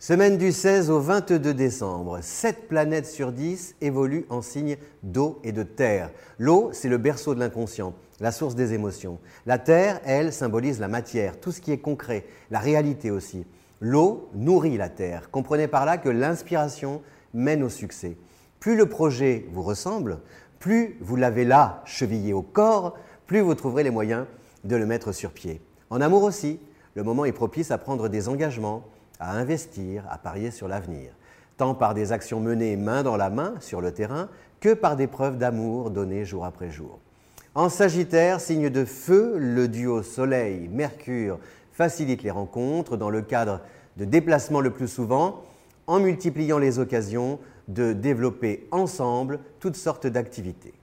Semaine du 16 au 22 décembre, 7 planètes sur 10 évoluent en signe d'eau et de terre. L'eau, c'est le berceau de l'inconscient, la source des émotions. La terre, elle, symbolise la matière, tout ce qui est concret, la réalité aussi. L'eau nourrit la terre. Comprenez par là que l'inspiration mène au succès. Plus le projet vous ressemble, plus vous l'avez là, chevillé au corps, plus vous trouverez les moyens de le mettre sur pied. En amour aussi, le moment est propice à prendre des engagements, à investir, à parier sur l'avenir, tant par des actions menées main dans la main sur le terrain que par des preuves d'amour données jour après jour. En Sagittaire, signe de feu, le duo Soleil-Mercure facilite les rencontres dans le cadre de déplacements le plus souvent, en multipliant les occasions de développer ensemble toutes sortes d'activités.